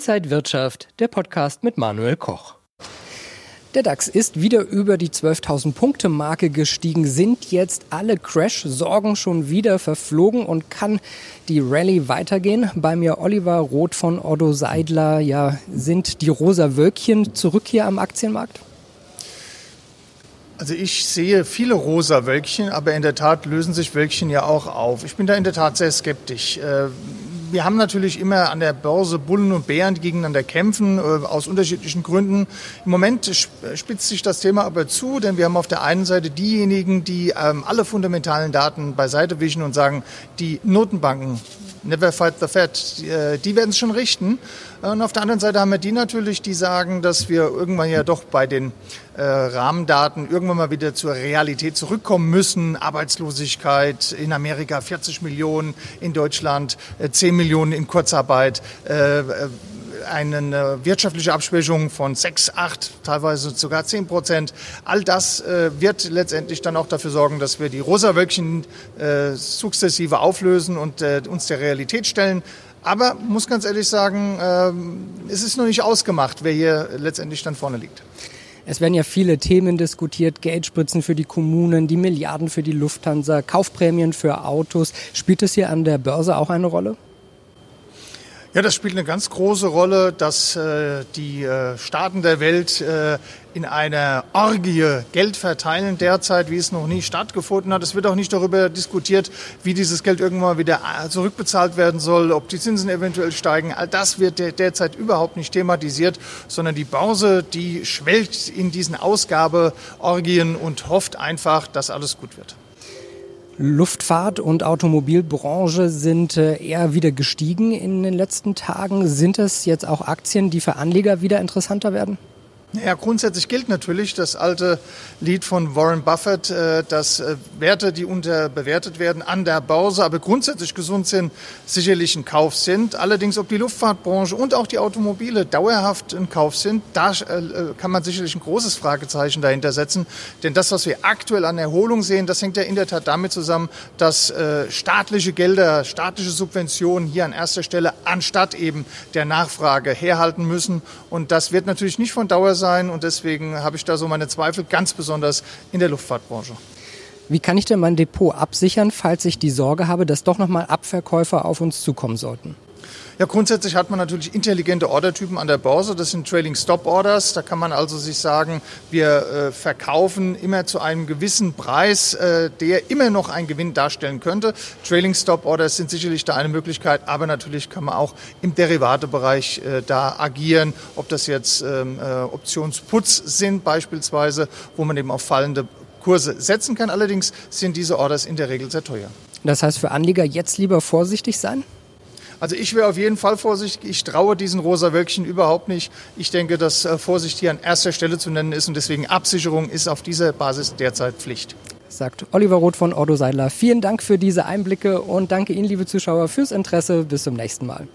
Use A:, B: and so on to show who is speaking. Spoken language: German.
A: Inside Wirtschaft, der Podcast mit Manuel Koch. Der DAX ist wieder über die 12.000 Punkte Marke gestiegen, sind jetzt alle Crash-Sorgen schon wieder verflogen und kann die Rallye weitergehen. Bei mir Oliver Roth von Otto Seidler. Ja, sind die rosa Wölkchen zurück hier am Aktienmarkt?
B: Also ich sehe viele rosa Wölkchen, aber in der Tat lösen sich Wölkchen ja auch auf. Ich bin da in der Tat sehr skeptisch. Äh, wir haben natürlich immer an der Börse Bullen und Bären, die gegeneinander kämpfen, äh, aus unterschiedlichen Gründen. Im Moment spitzt sich das Thema aber zu, denn wir haben auf der einen Seite diejenigen, die ähm, alle fundamentalen Daten beiseite wischen und sagen, die Notenbanken Never fight the Fed. Die, äh, die werden es schon richten. Und auf der anderen Seite haben wir die natürlich, die sagen, dass wir irgendwann ja doch bei den äh, Rahmendaten irgendwann mal wieder zur Realität zurückkommen müssen. Arbeitslosigkeit in Amerika 40 Millionen, in Deutschland äh, 10 Millionen in Kurzarbeit. Äh, äh eine wirtschaftliche Abschwächung von 6, 8, teilweise sogar 10 Prozent. All das äh, wird letztendlich dann auch dafür sorgen, dass wir die rosa Wölkchen äh, sukzessive auflösen und äh, uns der Realität stellen. Aber muss ganz ehrlich sagen, äh, es ist noch nicht ausgemacht, wer hier letztendlich dann vorne liegt.
A: Es werden ja viele Themen diskutiert, Geldspritzen für die Kommunen, die Milliarden für die Lufthansa, Kaufprämien für Autos. Spielt es hier an der Börse auch eine Rolle?
B: Ja, das spielt eine ganz große Rolle, dass äh, die äh, Staaten der Welt äh, in einer Orgie Geld verteilen derzeit, wie es noch nie stattgefunden hat. Es wird auch nicht darüber diskutiert, wie dieses Geld irgendwann wieder äh, zurückbezahlt werden soll, ob die Zinsen eventuell steigen. All das wird der, derzeit überhaupt nicht thematisiert, sondern die Börse, die schwelgt in diesen Ausgabeorgien und hofft einfach, dass alles gut wird.
A: Luftfahrt und Automobilbranche sind äh, eher wieder gestiegen in den letzten Tagen. Sind es jetzt auch Aktien, die für Anleger wieder interessanter werden?
B: Ja, grundsätzlich gilt natürlich das alte Lied von Warren Buffett, äh, dass äh, Werte, die unterbewertet werden, an der Börse, aber grundsätzlich gesund sind, sicherlich ein Kauf sind. Allerdings, ob die Luftfahrtbranche und auch die Automobile dauerhaft ein Kauf sind, da äh, kann man sicherlich ein großes Fragezeichen dahinter setzen. Denn das, was wir aktuell an Erholung sehen, das hängt ja in der Tat damit zusammen, dass staatliche Gelder, staatliche Subventionen hier an erster Stelle anstatt eben der Nachfrage herhalten müssen. Und das wird natürlich nicht von Dauer sein und deswegen habe ich da so meine Zweifel, ganz besonders in der Luftfahrtbranche.
A: Wie kann ich denn mein Depot absichern, falls ich die Sorge habe, dass doch nochmal Abverkäufer auf uns zukommen sollten?
B: Ja, grundsätzlich hat man natürlich intelligente Ordertypen an der Börse. Das sind Trailing Stop Orders. Da kann man also sich sagen, wir äh, verkaufen immer zu einem gewissen Preis, äh, der immer noch einen Gewinn darstellen könnte. Trailing Stop Orders sind sicherlich da eine Möglichkeit, aber natürlich kann man auch im Derivatebereich äh, da agieren, ob das jetzt ähm, äh, Optionsputz sind beispielsweise, wo man eben auf fallende Kurse setzen kann. Allerdings sind diese Orders in der Regel sehr teuer.
A: Das heißt für Anleger jetzt lieber vorsichtig sein?
B: Also ich wäre auf jeden Fall vorsichtig. Ich traue diesen rosa Wölkchen überhaupt nicht. Ich denke, dass äh, Vorsicht hier an erster Stelle zu nennen ist und deswegen Absicherung ist auf dieser Basis derzeit Pflicht.
A: Sagt Oliver Roth von Otto Seidler. Vielen Dank für diese Einblicke und danke Ihnen, liebe Zuschauer, fürs Interesse. Bis zum nächsten Mal.